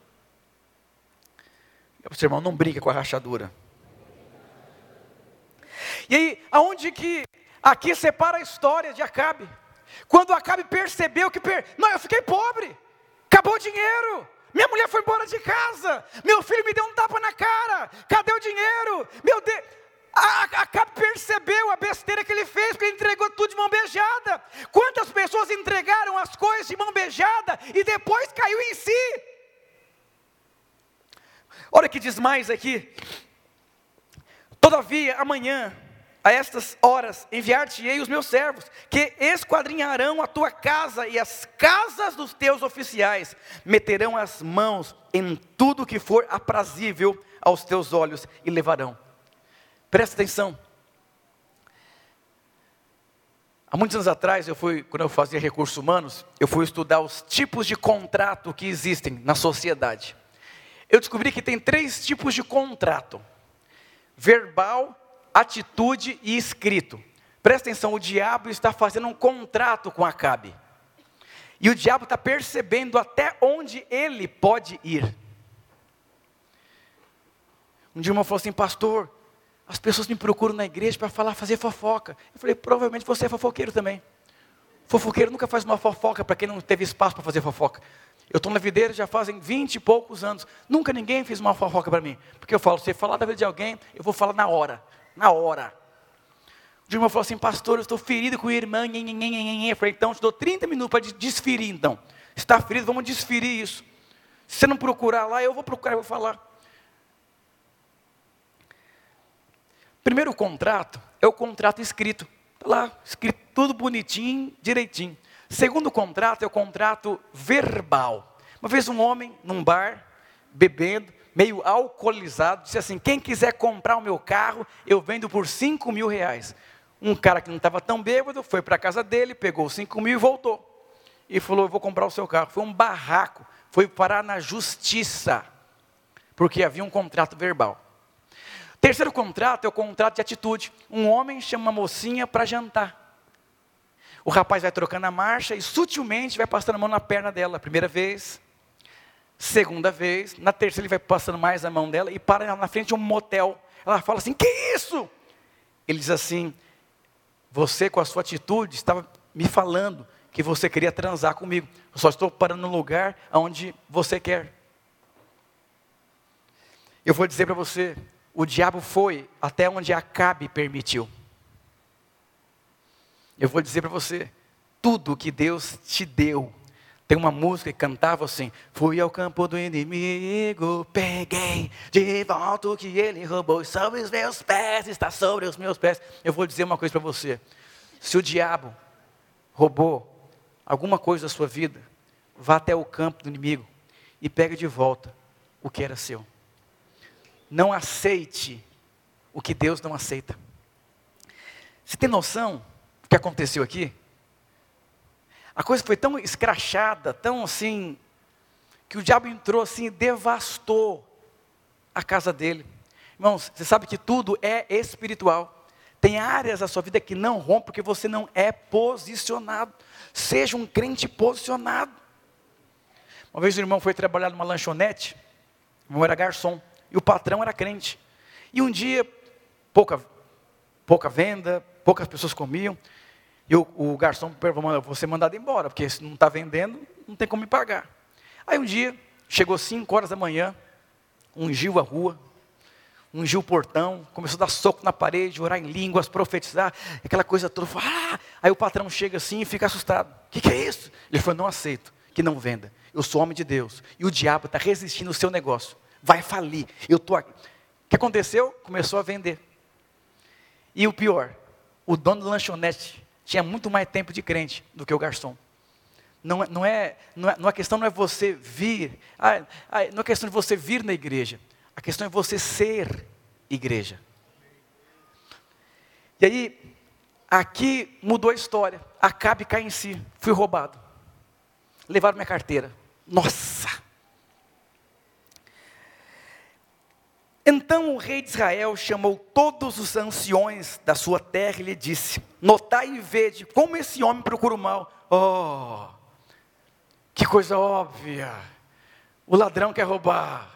Speaker 1: Seu irmão, não brinque com a rachadura. E aí, aonde que aqui separa a história de Acabe? Quando Acabe percebeu que, per... não, eu fiquei pobre, acabou o dinheiro, minha mulher foi embora de casa, meu filho me deu um tapa na cara, cadê o dinheiro? Meu Deus, Acabe percebeu a besteira que ele fez, porque ele entregou tudo de mão beijada. Quantas pessoas entregaram as coisas de mão beijada e depois caiu em si? Olha que diz mais aqui. Todavia, amanhã, a estas horas enviar-te-ei os meus servos, que esquadrinharão a tua casa e as casas dos teus oficiais, meterão as mãos em tudo que for aprazível aos teus olhos e levarão. Presta atenção. Há muitos anos atrás, eu fui, quando eu fazia recursos humanos, eu fui estudar os tipos de contrato que existem na sociedade. Eu descobri que tem três tipos de contrato: verbal, atitude e escrito. Presta atenção, o diabo está fazendo um contrato com Acabe. E o diabo está percebendo até onde ele pode ir. Um dia uma falou assim, pastor, as pessoas me procuram na igreja para falar, fazer fofoca. Eu falei, provavelmente você é fofoqueiro também. Fofoqueiro nunca faz uma fofoca para quem não teve espaço para fazer fofoca. Eu estou na videira já fazem vinte e poucos anos. Nunca ninguém fez uma fofoca para mim. Porque eu falo, se falar da vida de alguém, eu vou falar na hora na hora. O irmão falou assim, pastor, eu estou ferido com o irmão. Eu falei, então, eu te dou 30 minutos para desferir, então. Está ferido, vamos desferir isso. Se você não procurar lá, eu vou procurar, eu vou falar. Primeiro contrato é o contrato escrito. Está lá, escrito tudo bonitinho, direitinho. Segundo contrato é o contrato verbal. Uma vez um homem, num bar, bebendo, meio alcoolizado, disse assim: quem quiser comprar o meu carro, eu vendo por 5 mil reais. Um cara que não estava tão bêbado foi para a casa dele, pegou 5 mil e voltou. E falou: Eu vou comprar o seu carro. Foi um barraco, foi parar na justiça, porque havia um contrato verbal. Terceiro contrato é o contrato de atitude. Um homem chama uma mocinha para jantar. O rapaz vai trocando a marcha e sutilmente vai passando a mão na perna dela. Primeira vez, Segunda vez, na terceira ele vai passando mais a mão dela e para na frente de um motel. Ela fala assim: Que isso? Ele diz assim: Você com a sua atitude estava me falando que você queria transar comigo. Eu só estou parando no lugar onde você quer. Eu vou dizer para você: o diabo foi até onde Acabe permitiu. Eu vou dizer para você: tudo que Deus te deu Tem uma música que cantava assim: Fui ao campo do inimigo, peguei de volta o que ele roubou, sobre os meus pés, está sobre os meus pés. Eu vou dizer uma coisa para você: se o diabo roubou alguma coisa da sua vida, vá até o campo do inimigo e pegue de volta o que era seu. Não aceite o que Deus não aceita. Você tem noção do que aconteceu aqui? A coisa foi tão escrachada, tão assim, que o diabo entrou assim e devastou a casa dele. Irmãos, você sabe que tudo é espiritual. Tem áreas da sua vida que não rompem porque você não é posicionado. Seja um crente posicionado. Uma vez o irmão foi trabalhar numa lanchonete, o irmão era garçom, e o patrão era crente. E um dia, pouca, pouca venda, poucas pessoas comiam, e o, o garçom falou, vou ser mandado embora, porque se não está vendendo, não tem como me pagar. Aí um dia, chegou 5 horas da manhã, ungiu a rua, ungiu o portão, começou a dar soco na parede, orar em línguas, profetizar, aquela coisa toda. Ah! Aí o patrão chega assim e fica assustado. O que, que, é isso? Ele falou, não aceito que não venda. Eu sou homem de Deus. E o diabo está resistindo ao seu negócio. Vai falir. Eu estou aqui. O que aconteceu? Começou a vender. E o pior, o dono da lanchonete tinha muito mais tempo de crente do que o garçom. Não, não, é, não, é, não a questão não é você vir, ah, ah, não é questão de você vir na igreja, a questão é você ser igreja. E aí, aqui mudou a história. Acabe cai em si, fui roubado. Levaram minha carteira. Nossa! Então o rei de Israel chamou todos os anciões da sua terra e lhe disse: Notai e vede como esse homem procura o mal. Oh, que coisa óbvia! O ladrão quer roubar,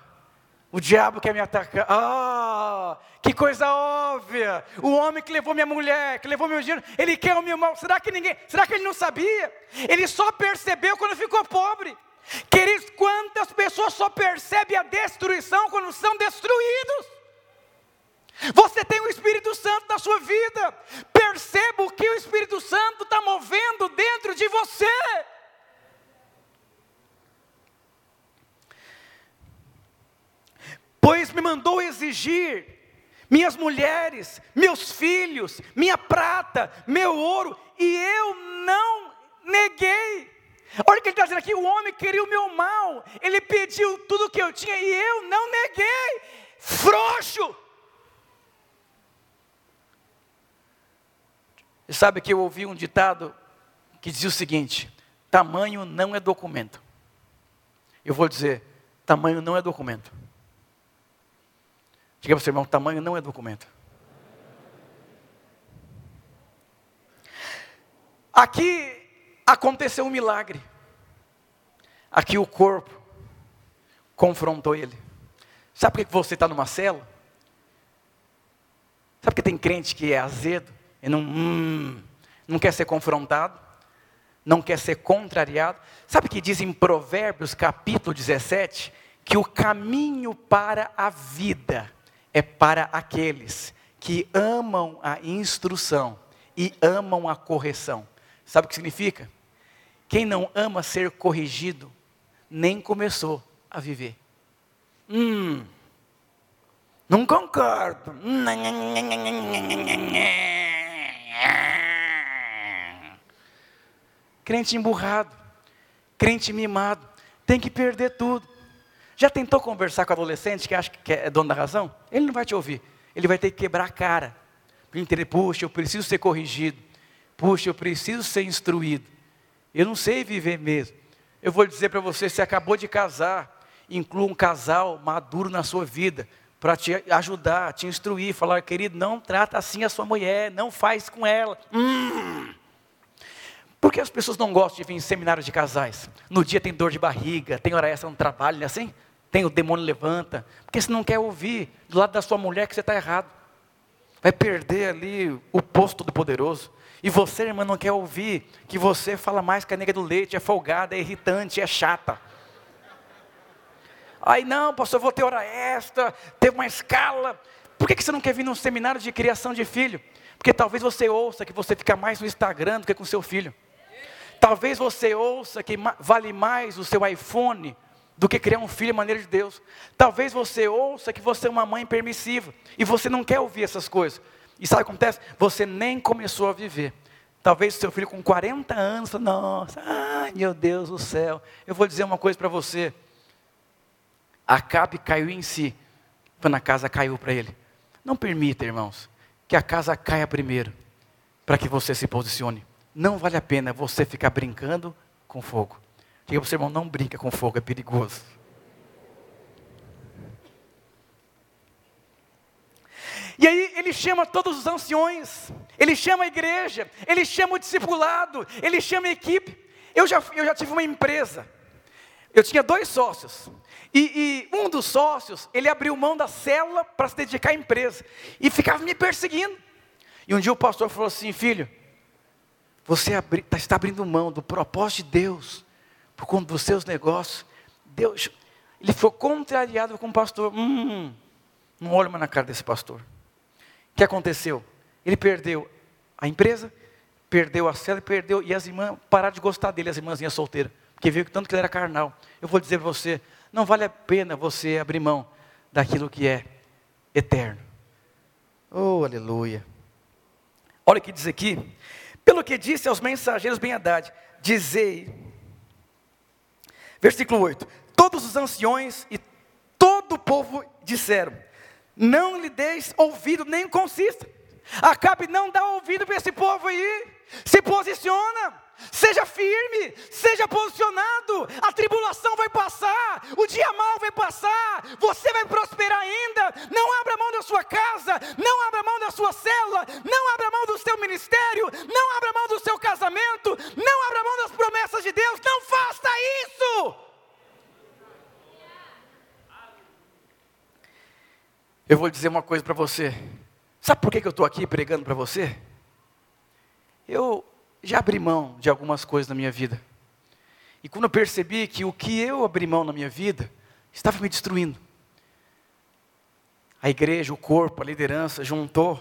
Speaker 1: o diabo quer me atacar. Ah, que coisa óbvia! O homem que levou minha mulher, que levou meu dinheiro, ele quer o meu mal. Será que ninguém? Será que ele não sabia? Ele só percebeu quando ficou pobre. Queridos, quantas pessoas só percebem a destruição quando são destruídos? Você tem o Espírito Santo na sua vida, perceba o que o Espírito Santo está movendo dentro de você. Pois me mandou exigir minhas mulheres, meus filhos, minha prata, meu ouro, e eu não neguei. Olha o que ele está dizendo aqui: o homem queria o meu mal, ele pediu tudo o que eu tinha e eu não neguei. Frouxo. Você sabe que eu ouvi um ditado que dizia o seguinte: tamanho não é documento. Eu vou dizer: tamanho não é documento. Diga para o seu irmão: tamanho não é documento. Aqui aconteceu um milagre. Aqui o corpo confrontou ele. Sabe por que você está numa cela? Sabe que tem crente que é azedo e não, hum, não quer ser confrontado? Não quer ser contrariado? Sabe que diz em Provérbios capítulo 17? Que o caminho para a vida é para aqueles que amam a instrução e amam a correção. Sabe o que significa? Quem não ama ser corrigido, nem começou a viver. Hum, não concordo. Crente emburrado, crente mimado, tem que perder tudo. Já tentou conversar com adolescente que acha que é dono da razão? Ele não vai te ouvir. Ele vai ter que quebrar a cara. Puxa, eu preciso ser corrigido. Puxa, eu preciso ser instruído. Eu não sei viver mesmo. Eu vou dizer para você, você acabou de casar, inclua um casal maduro na sua vida, para te ajudar, te instruir, falar, querido, não trata assim a sua mulher, não faz com ela. Hum. Por que as pessoas não gostam de vir em seminários de casais? No dia tem dor de barriga, tem hora extra no trabalho, não é assim? Tem o demônio levanta, porque você não quer ouvir do lado da sua mulher que você está errado. Vai perder ali o posto do poderoso. E você, irmã, não quer ouvir que você fala mais que a nega do leite, é folgada, é irritante, é chata. Aí não, pastor, eu vou ter hora extra, ter uma escala. Por que, que você não quer vir num seminário de criação de filho? Porque talvez você ouça que você fica mais no Instagram do que com seu filho. Talvez você ouça que vale mais o seu iPhone do que criar um filho à maneira de Deus. Talvez você ouça que você é uma mãe permissiva e você não quer ouvir essas coisas. E sabe o que acontece? Você nem começou a viver. Talvez seu filho com 40 anos, nossa, ai meu Deus do céu. Eu vou dizer uma coisa para você. Acabe caiu em si, quando a casa caiu para ele. Não permita, irmãos, que a casa caia primeiro, para que você se posicione. Não vale a pena você ficar brincando com fogo. Diga para o seu irmão, não brinca com fogo, é perigoso. E aí ele chama todos os anciões, ele chama a igreja, ele chama o discipulado, ele chama a equipe. Eu já, eu já tive uma empresa, eu tinha dois sócios, e, e um dos sócios, ele abriu mão da célula para se dedicar à empresa, e ficava me perseguindo. E um dia o pastor falou assim: Filho, você abri, tá, está abrindo mão do propósito de Deus, por conta dos seus negócios. Deus, ele foi contrariado com o pastor. Hum, não olho mais na cara desse pastor. O que aconteceu? Ele perdeu a empresa, perdeu a cela, perdeu, e as irmãs pararam de gostar dele, as irmãzinhas solteiras, porque viu que tanto que ele era carnal. Eu vou dizer para você, não vale a pena você abrir mão daquilo que é eterno. Oh, aleluia. Olha o que diz aqui. Pelo que disse aos mensageiros bem-haddad, dizei, versículo 8: Todos os anciões e todo o povo disseram: não lhe deis ouvido, nem consista. Acabe não dar ouvido para esse povo aí. Se posiciona. Seja firme, seja posicionado. A tribulação vai passar, o dia mal vai passar, você vai prosperar ainda. Não abra mão da sua casa, não abra mão da sua célula, não abra mão do seu ministério, não abra mão do seu casamento, não abra mão das promessas de Deus. Não faça isso. Eu vou dizer uma coisa para você. Sabe por que eu estou aqui pregando para você? Eu já abri mão de algumas coisas na minha vida. E quando eu percebi que o que eu abri mão na minha vida estava me destruindo, a igreja, o corpo, a liderança juntou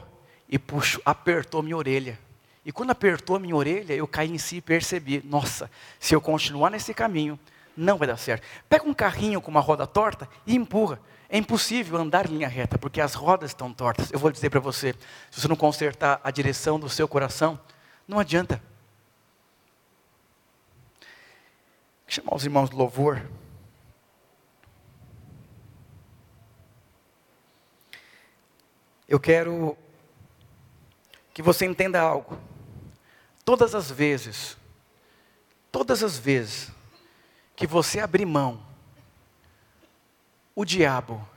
Speaker 1: e puxou, apertou minha orelha. E quando apertou minha orelha, eu caí em si e percebi: nossa, se eu continuar nesse caminho, não vai dar certo. Pega um carrinho com uma roda torta e empurra. É impossível andar em linha reta, porque as rodas estão tortas. Eu vou dizer para você: se você não consertar a direção do seu coração, não adianta. Vou chamar os irmãos do louvor. Eu quero que você entenda algo. Todas as vezes, todas as vezes que você abrir mão o diabo,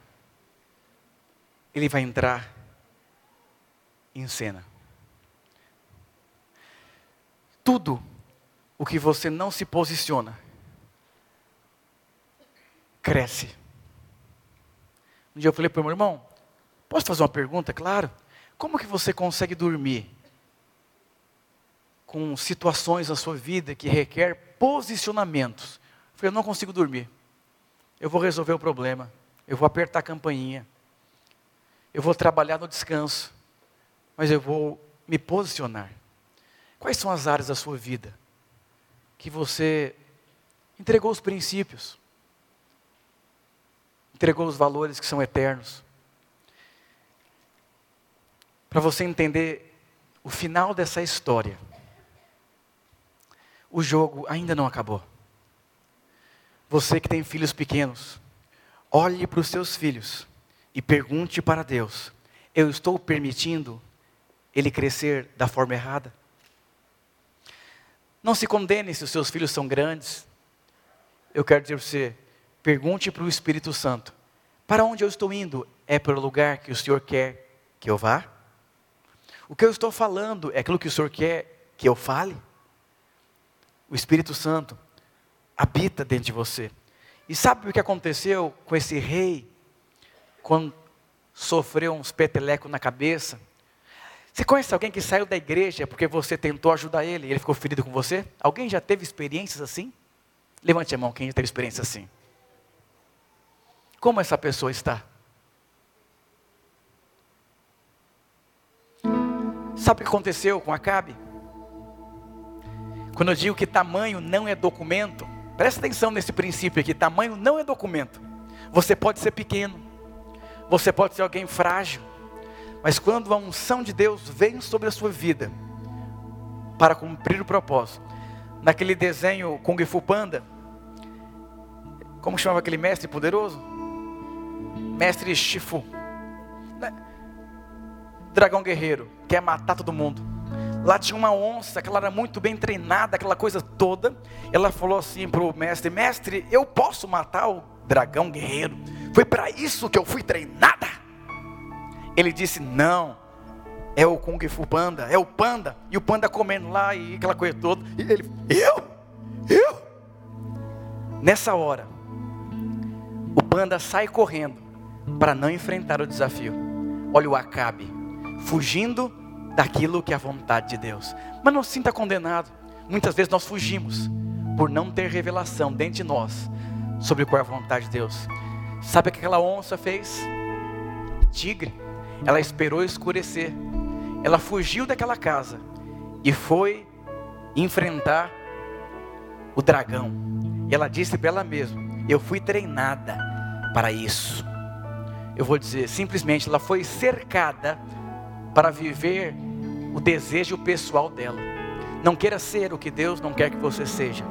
Speaker 1: ele vai entrar em cena. Tudo o que você não se posiciona, cresce. Um dia eu falei para o meu irmão, posso fazer uma pergunta? Claro. Como que você consegue dormir com situações na sua vida que requer posicionamentos? Eu falei, eu não consigo dormir eu vou resolver o problema, eu vou apertar a campainha, eu vou trabalhar no descanso, mas eu vou me posicionar. Quais são as áreas da sua vida que você entregou os princípios, entregou os valores que são eternos? Para você entender o final dessa história, o jogo ainda não acabou. Você que tem filhos pequenos, olhe para os seus filhos e pergunte para Deus: eu estou permitindo ele crescer da forma errada? Não se condene se os seus filhos são grandes. Eu quero dizer para você: pergunte para o Espírito Santo: para onde eu estou indo? É para o lugar que o Senhor quer que eu vá? O que eu estou falando é aquilo que o Senhor quer que eu fale? O Espírito Santo habita dentro de você. E sabe o que aconteceu com esse rei quando sofreu uns petelecos na cabeça? Você conhece alguém que saiu da igreja porque você tentou ajudar ele e ele ficou ferido com você? Alguém já teve experiências assim? Levante a mão quem já teve experiência assim. Como essa pessoa está? Sabe o que aconteceu com Acabe? Quando eu digo que tamanho não é documento, presta atenção nesse princípio aqui: tamanho não é documento. Você pode ser pequeno, você pode ser alguém frágil, mas quando a unção de Deus vem sobre a sua vida para cumprir o propósito, naquele desenho Kung Fu Panda, como chamava aquele mestre poderoso? Mestre Shifu. Né? Dragão guerreiro, quer matar todo mundo. Lá tinha uma onça, que ela era muito bem treinada, aquela coisa toda. Ela falou assim para o mestre: Mestre, eu posso matar o dragão guerreiro? Foi para isso que eu fui treinada. Ele disse: Não, é o Kung Fu Panda, é o panda. E o panda comendo lá e aquela coisa toda. E ele: Eu? Eu? Nessa hora, o panda sai correndo para não enfrentar o desafio. Olha o Acabe, fugindo daquilo que é a vontade de Deus. Mas não se sinta condenado. Muitas vezes nós fugimos por não ter revelação dentro de nós sobre qual é a vontade de Deus. Sabe o que aquela onça fez? Tigre. Ela esperou escurecer. Ela fugiu daquela casa e foi enfrentar o dragão. E ela disse para ela mesma: Eu fui treinada para isso. Eu vou dizer, simplesmente ela foi cercada para viver o desejo pessoal dela. Não queira ser o que Deus não quer que você seja.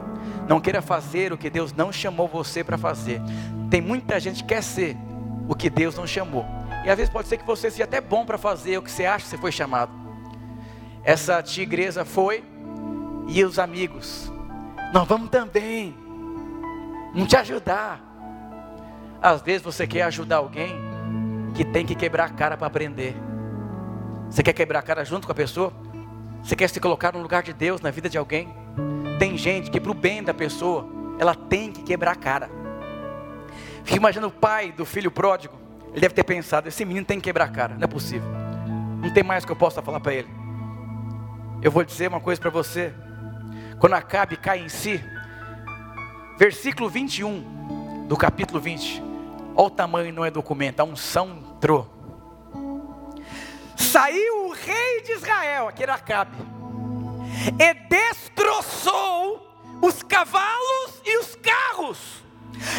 Speaker 1: Não queira fazer o que Deus não chamou você para fazer. Tem muita gente que quer ser o que Deus não chamou. E às vezes pode ser que você seja até bom para fazer o que você acha que você foi chamado. Essa tigresa foi e os amigos. Nós vamos também. Vamos te ajudar. Às vezes você quer ajudar alguém que tem que quebrar a cara para aprender. Você quer quebrar a cara junto com a pessoa? Você quer se colocar no lugar de Deus na vida de alguém? Tem gente que, para o bem da pessoa, ela tem que quebrar a cara. Fica imaginando o pai do filho pródigo. Ele deve ter pensado: esse menino tem que quebrar a cara, não é possível. Não tem mais que eu possa falar para ele. Eu vou dizer uma coisa para você. Quando Acabe cai em si, versículo 21 do capítulo 20. Olha o tamanho, não é documento, a unção entrou. Saiu o rei de Israel, aquele Acabe, e destroçou os cavalos e os carros,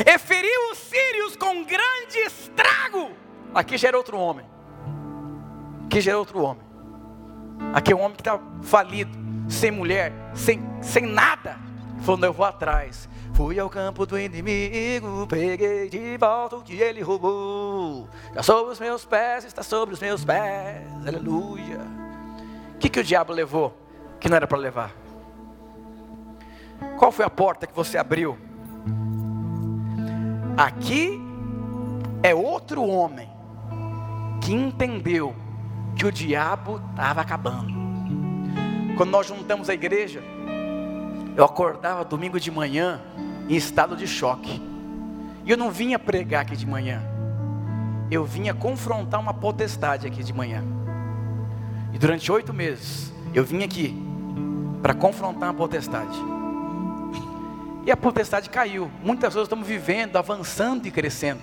Speaker 1: e feriu os sírios com grande estrago. Aqui já era outro homem, aqui já era outro homem, aqui é um homem que está falido, sem mulher, sem, sem nada. Falou: Eu vou atrás, Fui ao campo do inimigo, peguei de volta o que ele roubou. Já sobre os meus pés, está sobre os meus pés, aleluia. O que, que o diabo levou que não era para levar? Qual foi a porta que você abriu? Aqui é outro homem que entendeu que o diabo estava acabando. Quando nós juntamos a igreja, eu acordava domingo de manhã em estado de choque. E eu não vinha pregar aqui de manhã. Eu vinha confrontar uma potestade aqui de manhã. E durante oito meses, eu vim aqui para confrontar uma potestade. E a potestade caiu. Muitas vezes estamos vivendo, avançando e crescendo.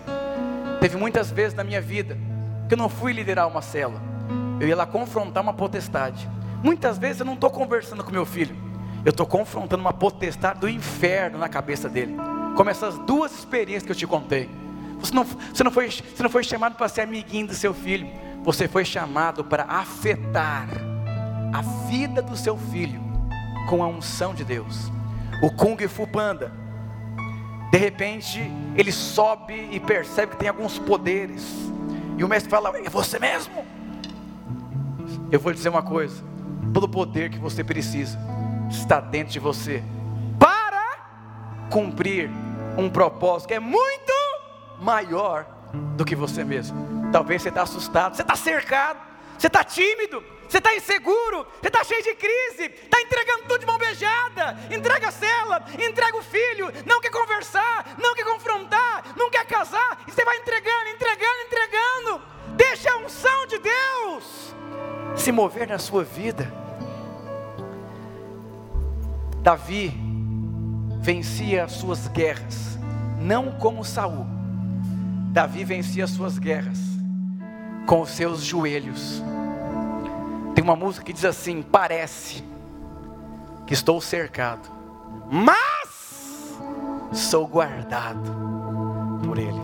Speaker 1: Teve muitas vezes na minha vida que eu não fui liderar uma cela. Eu ia lá confrontar uma potestade. Muitas vezes eu não estou conversando com meu filho. Eu estou confrontando uma potestade do inferno na cabeça dele. Como essas duas experiências que eu te contei. Você não, você não, foi, você não foi chamado para ser amiguinho do seu filho. Você foi chamado para afetar a vida do seu filho com a unção de Deus. O Kung Fu Panda, de repente, ele sobe e percebe que tem alguns poderes. E o mestre fala: É você mesmo? Eu vou lhe dizer uma coisa: todo poder que você precisa está dentro de você para cumprir um propósito que é muito maior do que você mesmo. Talvez você está assustado, você está cercado, você está tímido, você está inseguro, você está cheio de crise, está entregando tudo de mão beijada, entrega a cela, entrega o filho, não quer conversar, não quer confrontar, não quer casar, e você vai entregando, entregando, entregando. Deixa a unção de Deus se mover na sua vida. Davi vencia as suas guerras, não como Saul. Davi vencia as suas guerras com os seus joelhos. Tem uma música que diz assim: parece que estou cercado, mas sou guardado por Ele.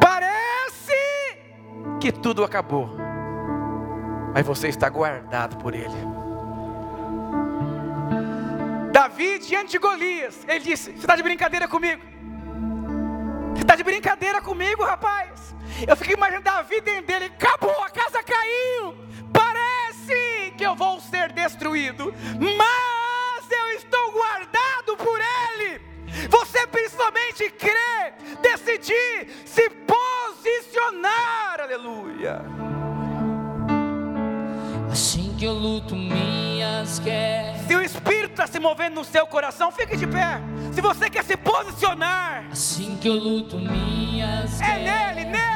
Speaker 1: Parece que tudo acabou, mas você está guardado por Ele. Davi diante de Golias, ele disse: Você está de brincadeira comigo? Você está de brincadeira comigo, rapaz? Eu fiquei imaginando Davi dentro dele: Acabou, a casa caiu. Parece que eu vou ser destruído, mas eu estou guardado por Ele. Você principalmente crer, decidir, se posicionar, aleluia.
Speaker 2: Assim que eu luto guerras.
Speaker 1: Se o Espírito está se movendo no seu coração, fique de pé. Se você quer se posicionar,
Speaker 2: Assim que eu luto minhas
Speaker 1: é nele, nele.